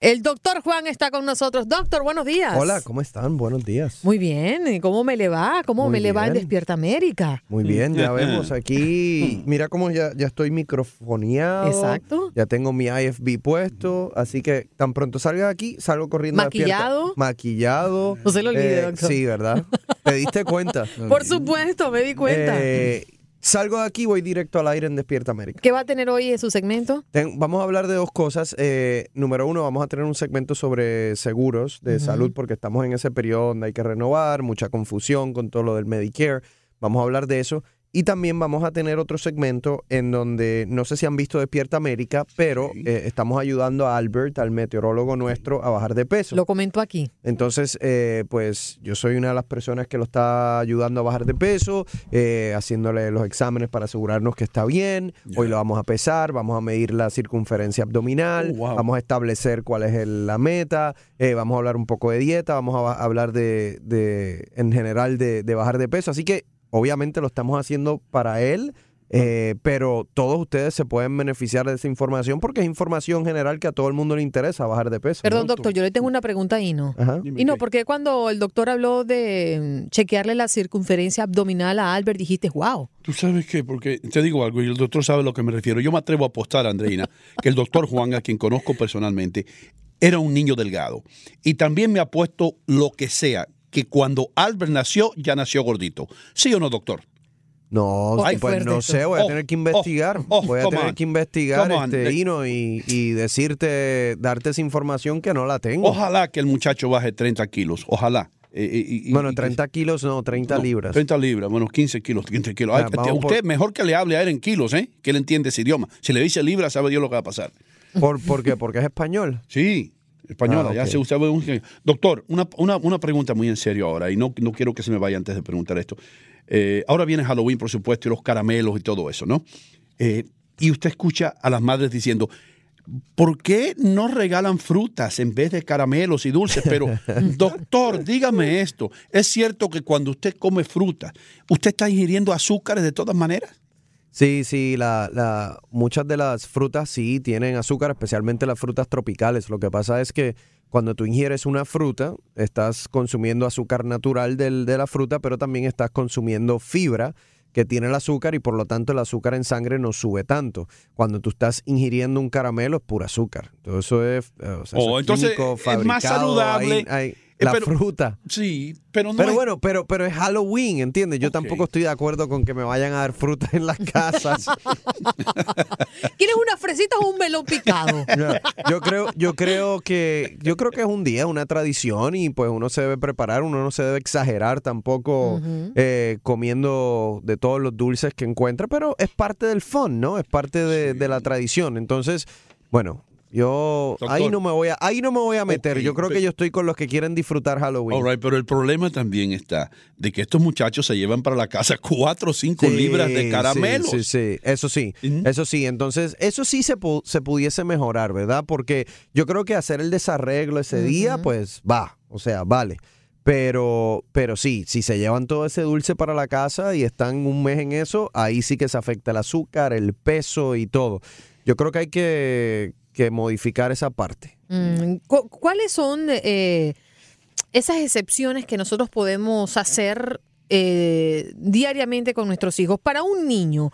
El doctor Juan está con nosotros. Doctor, buenos días. Hola, ¿cómo están? Buenos días. Muy bien. ¿Y ¿Cómo me le va? ¿Cómo Muy me le va en bien. Despierta América? Muy bien, ya vemos aquí. Mira cómo ya, ya estoy microfoneado. Exacto. Ya tengo mi IFB puesto. Así que tan pronto salga aquí, salgo corriendo. Despierta. ¿Maquillado? Maquillado. No se lo olvide, Eh, doctor. Sí, ¿verdad? ¿Te diste cuenta? Por supuesto, me di cuenta. Eh, salgo de aquí, voy directo al aire en Despierta América. ¿Qué va a tener hoy en su segmento? Ten- vamos a hablar de dos cosas. Eh, número uno, vamos a tener un segmento sobre seguros de salud porque estamos en ese periodo donde hay que renovar, mucha confusión con todo lo del Medicare. Vamos a hablar de eso. Y también vamos a tener otro segmento en donde no sé si han visto Despierta América, pero eh, estamos ayudando a Albert, al meteorólogo nuestro, a bajar de peso. Lo comento aquí. Entonces, eh, pues yo soy una de las personas que lo está ayudando a bajar de peso, eh, haciéndole los exámenes para asegurarnos que está bien. Hoy lo vamos a pesar, vamos a medir la circunferencia abdominal, Oh, wow. vamos a establecer cuál es el- la meta, eh, vamos a hablar un poco de dieta, vamos a hablar de, de- en general de, de bajar de peso. Así que obviamente lo estamos haciendo para él. eh, pero todos ustedes se pueden beneficiar de esa información porque es información general que a todo el mundo le interesa bajar de peso. Perdón, ¿no? doctor, yo le tengo una pregunta ahí, ¿no? Ajá. Dime Y no, qué. porque cuando el doctor habló de mm, chequearle la circunferencia abdominal a Albert, dijiste, wow. ¿Tú sabes qué? Porque te digo algo y el doctor sabe a lo que me refiero. Yo me atrevo a apostar, Andreina, que el doctor Juan, a quien conozco personalmente, era un niño delgado. Y también me apuesto lo que sea, que cuando Albert nació, ya nació gordito. ¿Sí o no, doctor? No, Ay, pues fuerte no sé, voy a Oh, tener que oh, investigar. oh, voy a tener on. que investigar, este, Eh, Hino, y, y decirte, darte esa información que no la tengo. Ojalá que el muchacho baje 30 kilos. Ojalá. Eh, eh, bueno, y que- 30 kilos, no, 30 no, libras. 30 libras, bueno, 15 kilos, 15 kilos. Ah, por- usted mejor que le hable a él en kilos, ¿eh? Que él entiende ese idioma. Si le dice libras, sabe Dios lo que va a pasar. ¿Por, por qué? Porque es español. Sí, española, Ah, ya se usa. un- Doctor, una, una, una pregunta muy en serio ahora, y no, no quiero que se me vaya antes de preguntar esto. Eh, ahora viene Halloween, por supuesto, y los caramelos y todo eso, ¿no? Eh, y usted escucha a las madres diciendo, ¿por qué no regalan frutas en vez de caramelos y dulces? Pero, doctor, dígame esto, ¿es cierto que cuando usted come fruta, usted está ingiriendo azúcares de todas maneras? Sí, sí, la, la, muchas de las frutas sí tienen azúcar, especialmente las frutas tropicales. Lo que pasa es que cuando tú ingieres una fruta, estás consumiendo azúcar natural del- de la fruta, pero también estás consumiendo fibra que tiene el azúcar y por lo tanto el azúcar en sangre no sube tanto. Cuando tú estás ingiriendo un caramelo es pura azúcar. Todo eso es, eh, o sea, Oh, es entonces, químico, es más fabricado, saludable. hay- hay- la pero- fruta. Sí, pero no Pero bueno, pero, pero es Halloween, ¿entiendes? Yo tampoco estoy de acuerdo con que me vayan a dar fruta en las casas. ¿Quieres una fresita o un melón picado? No, yo creo, yo creo que, yo creo que es un día, una tradición y pues uno se debe preparar, uno no se debe exagerar tampoco eh, comiendo de todos los dulces que encuentra, pero es parte del fun, ¿no? Es parte de, de la tradición. Entonces, bueno, yo Doctor. ahí no me voy a, ahí no me voy a meter. Yo creo que yo estoy con los que quieren disfrutar Halloween. All right, pero el problema también está de que estos muchachos se llevan para la casa cuatro o cinco Sí, libras de caramelos. Sí, sí, eso sí, eso sí. Entonces, eso sí se, pu- se pudiese mejorar, ¿verdad? Porque yo creo que hacer el desarreglo ese día, pues va, o sea, vale. Pero, pero sí, si se llevan todo ese dulce para la casa y están un mes en eso, ahí sí que se afecta el azúcar, el peso y todo. Yo creo que hay que, que modificar esa parte. Mm, cu- ¿Cuáles son eh, esas excepciones que nosotros podemos hacer eh, diariamente con nuestros hijos para un niño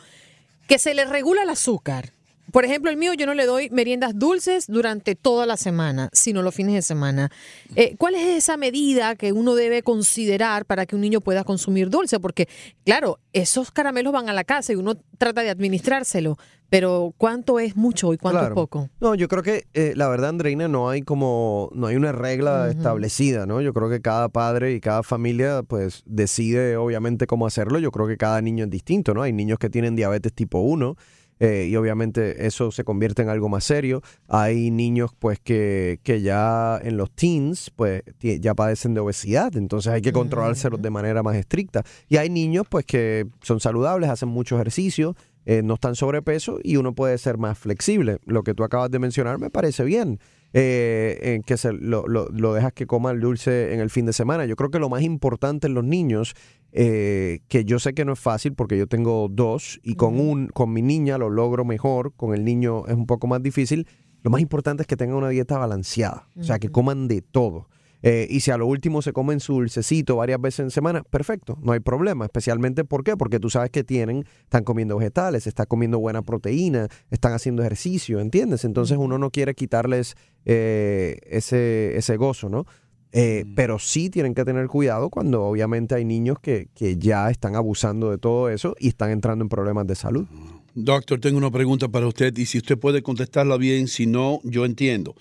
que se le regula el azúcar? Por ejemplo, el mío yo no le doy meriendas dulces durante toda la semana, sino los fines de semana. Eh, ¿Cuál es esa medida que uno debe considerar para que un niño pueda consumir dulce? Porque, claro, esos caramelos van a la casa y uno trata de administrárselo, pero ¿cuánto es mucho y cuánto Claro. es poco? No, yo creo que eh, la verdad, Andreina, no hay como, no hay una regla establecida, ¿no? Yo creo que cada padre y cada familia, pues, decide obviamente cómo hacerlo. Yo creo que cada niño es distinto, ¿no? Hay niños que tienen diabetes tipo 1 eh, y obviamente eso se convierte en algo más serio. Hay niños, pues, que, que ya en los teens, pues, ya padecen de obesidad, entonces hay que controlárselos de manera más estricta. Y hay niños, pues, que son saludables, hacen mucho ejercicio, eh, no están sobrepeso y uno puede ser más flexible. Lo que tú acabas de mencionar me parece bien. Eh, en que se lo, lo- lo dejas que coma el dulce en el fin de semana. Yo creo que lo más importante en los niños, eh, que yo sé que no es fácil porque yo tengo dos y con, un, con mi niña lo logro mejor, con el niño es un poco más difícil, lo más importante es que tengan una dieta balanceada, o sea, que coman de todo. Eh, y si a lo último se comen su dulcecito varias veces en semana, perfecto, no hay problema. Especialmente, ¿por qué? Porque tú sabes que tienen, están comiendo vegetales, están comiendo buena proteína, están haciendo ejercicio, ¿entiendes? Entonces uno no quiere quitarles eh, ese, ese gozo, ¿no? Eh, pero sí tienen que tener cuidado cuando obviamente hay niños que, que ya están abusando de todo eso y están entrando en problemas de salud. Doctor, tengo una pregunta para usted y si usted puede contestarla bien, si no, yo entiendo.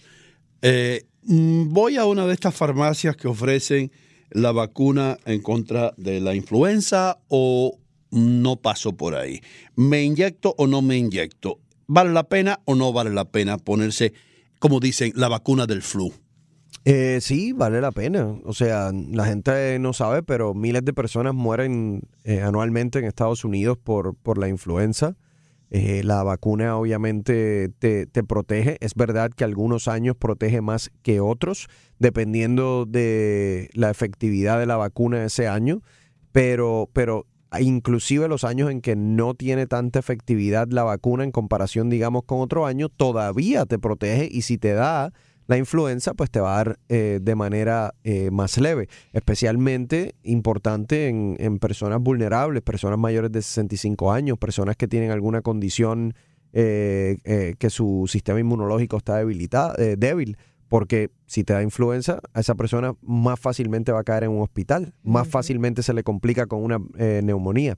Eh, mm, voy a una de estas farmacias que ofrecen la vacuna en contra de la influenza o no paso por ahí. ¿Me inyecto o no me inyecto? ¿Vale la pena o no vale la pena ponerse, como dicen, la vacuna del flu? Eh, sí, vale la pena. O sea, la gente no sabe, pero miles de personas mueren eh, anualmente en Estados Unidos por, por la influenza. Eh, la vacuna obviamente te, te, protege. Es verdad que algunos años protege más que otros, dependiendo de la efectividad de la vacuna ese año. Pero, pero inclusive los años en que no tiene tanta efectividad la vacuna en comparación, digamos, con otro año, todavía te protege y si te da la influenza, pues te va a dar eh, de manera eh, más leve, especialmente importante en, en, personas vulnerables, personas mayores de 65 años, personas que tienen alguna condición eh, que su sistema inmunológico está debilitado, débil, porque si te da influenza, a esa persona más fácilmente va a caer en un hospital, más fácilmente se le complica con una neumonía.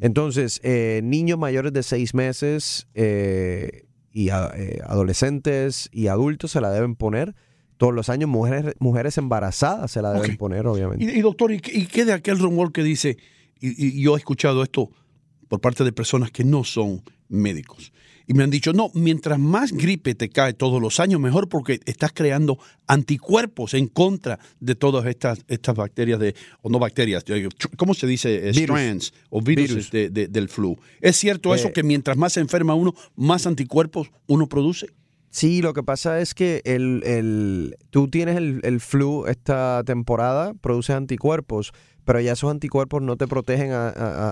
Entonces, niños mayores de seis meses y eh, adolescentes y adultos se la deben poner todos los años. Mujeres, mujeres embarazadas se la deben poner, obviamente. Y, doctor, ¿y, qué de aquel rumor que dice, y yo he escuchado esto por parte de personas que no son médicos, y me han dicho, no, mientras más gripe te cae todos los años, mejor porque estás creando anticuerpos en contra de todas estas, estas bacterias, de, o no bacterias, ¿cómo se dice? Strands o virus, del flu. ¿Es cierto eso eh. que mientras más se enferma uno, más anticuerpos uno produce? Sí, lo que pasa es que el, el tú tienes el, el, flu esta temporada, produces anticuerpos, pero ya esos anticuerpos no te protegen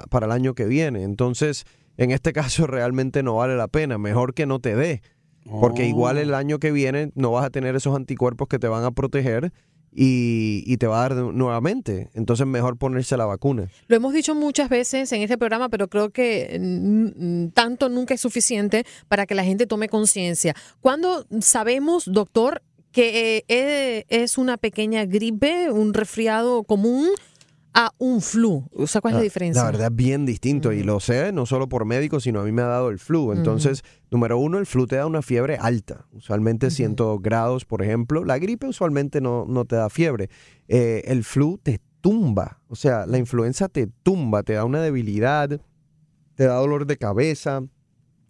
para el año que viene. Entonces, en este caso realmente no vale la pena. Mejor que no te dé. Porque igual el oh. año que viene no vas a tener esos anticuerpos que te van a proteger y, te va a dar nuevamente. Entonces mejor ponerse la vacuna. Lo hemos dicho muchas veces en este programa, pero creo que tanto nunca es suficiente para que la gente tome conciencia. ¿Cuándo sabemos, doctor, que eh, es una pequeña gripe, un resfriado común? A un flu. O sea, ¿cuál es la, diferencia? La verdad es bien distinto y lo sé no solo por médicos, sino a mí me ha dado el flu. Entonces, número uno, el flu te da una fiebre alta, usualmente 102 grados, por ejemplo. La gripe usualmente no, no te da fiebre. Eh, el flu te tumba, o sea, la influenza te tumba, te da una debilidad, te da dolor de cabeza,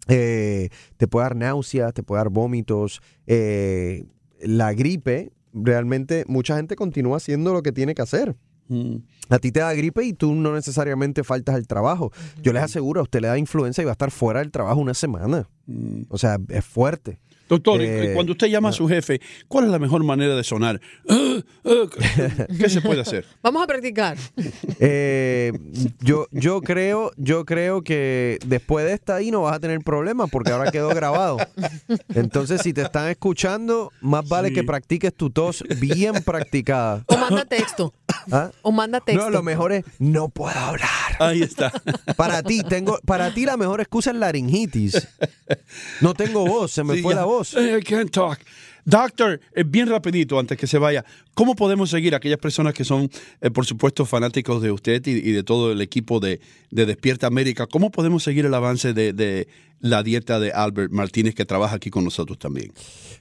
eh, te puede dar náuseas, te puede dar vómitos. Eh, la gripe, realmente mucha gente continúa haciendo lo que tiene que hacer. A ti te da gripe y tú no necesariamente faltas al trabajo. Yo les aseguro, a usted le da influenza y va a estar fuera del trabajo una semana. Mm. O sea, es fuerte. Doctor, eh, cuando usted llama a su jefe, ¿cuál es la mejor manera de sonar? Ah, ah, ¿Qué se puede hacer? Vamos a practicar. Eh, yo, yo, creo, yo creo que después de esta ahí no vas a tener problemas porque ahora quedó grabado. Entonces, si te están escuchando, más vale que practiques tu tos bien practicada. O manda texto. ¿Ah? O manda texto. No, lo mejor es no puedo hablar. Ahí está. Para ti, tengo, para ti la mejor excusa es laringitis. No tengo voz, se me fue la voz. I can't talk. Doctor, eh, bien rapidito antes que se vaya, ¿cómo podemos seguir aquellas personas que son, eh, por supuesto, fanáticos de usted y, de todo el equipo de, Despierta América? ¿Cómo podemos seguir el avance de, la dieta de Albert Martínez que trabaja aquí con nosotros también?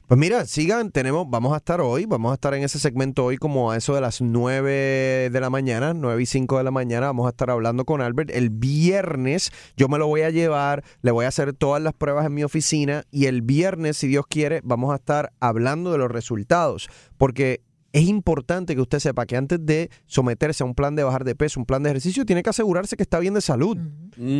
Pues mira, sigan, tenemos, vamos a estar hoy, vamos a estar en ese segmento hoy como a eso de las 9 de la mañana, 9 y 5 de la mañana, vamos a estar hablando con Albert. El viernes yo me lo voy a llevar, le voy a hacer todas las pruebas en mi oficina y el viernes, si Dios quiere, vamos a estar hablando de los resultados, porque es importante que usted sepa que antes de someterse a un plan de bajar de peso, un plan de ejercicio, tiene que asegurarse que está bien de salud.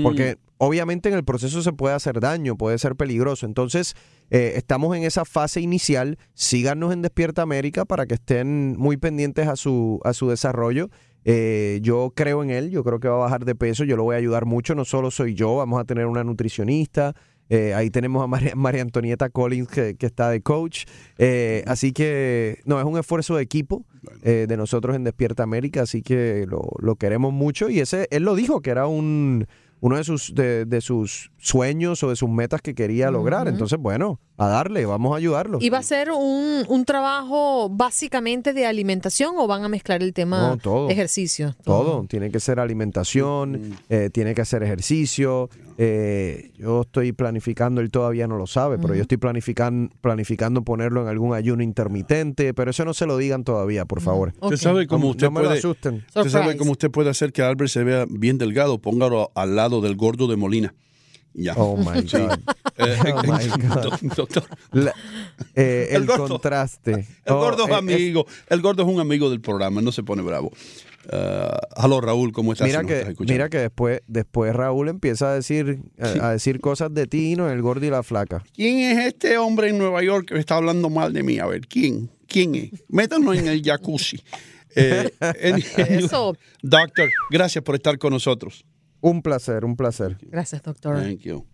Porque obviamente en el proceso se puede hacer daño, puede ser peligroso. Entonces, eh, estamos en esa fase inicial. Síganos en Despierta América para que estén muy pendientes a su, a su desarrollo. Eh, yo creo en él, yo creo que va a bajar de peso, yo lo voy a ayudar mucho, no solo soy yo, vamos a tener una nutricionista, Eh, ahí tenemos a María, María Antonieta Collins que, que está de coach. Eh, así que, no, es un esfuerzo de equipo eh, de nosotros en Despierta América, así que lo, lo queremos mucho. Y ese, él lo dijo, que era un uno de sus, de, de sus sueños o de sus metas que quería lograr. Entonces, bueno, a darle, vamos a ayudarlo. ¿Y va a ser un, un trabajo básicamente de alimentación o van a mezclar el tema No, todo. ejercicio? Todo, tiene que ser alimentación, eh, tiene que hacer ejercicio. eh, yo estoy planificando, él todavía no lo sabe, pero yo estoy planificando, planificando ponerlo en algún ayuno intermitente, pero eso no se lo digan todavía, por favor. Usted sabe cómo No- usted no me lo asusten. Usted sabe cómo usted puede hacer que Albert se vea bien delgado. Póngalo al lado del gordo de Molina. Ya. Oh my Sí. God. Eh, Oh, my God. do- doctor, La- eh, El el, gordo. contraste. el Oh, gordo es eh, es- amigo. El gordo es un amigo del programa, no se pone bravo. Uh, aló, Raúl, ¿cómo estás? Mira Si nos estás que, escuchando. mira que después, después Raúl empieza a decir, a, a decir cosas de ti, ¿no? El gordo y la flaca. ¿Quién es este hombre en Nueva York que está hablando mal de mí? A ver, ¿quién? ¿Quién es? Métanos en el jacuzzi. Eh, Eso. Doctor, gracias por estar con nosotros. Un placer, un placer. Gracias, doctor. Thank you.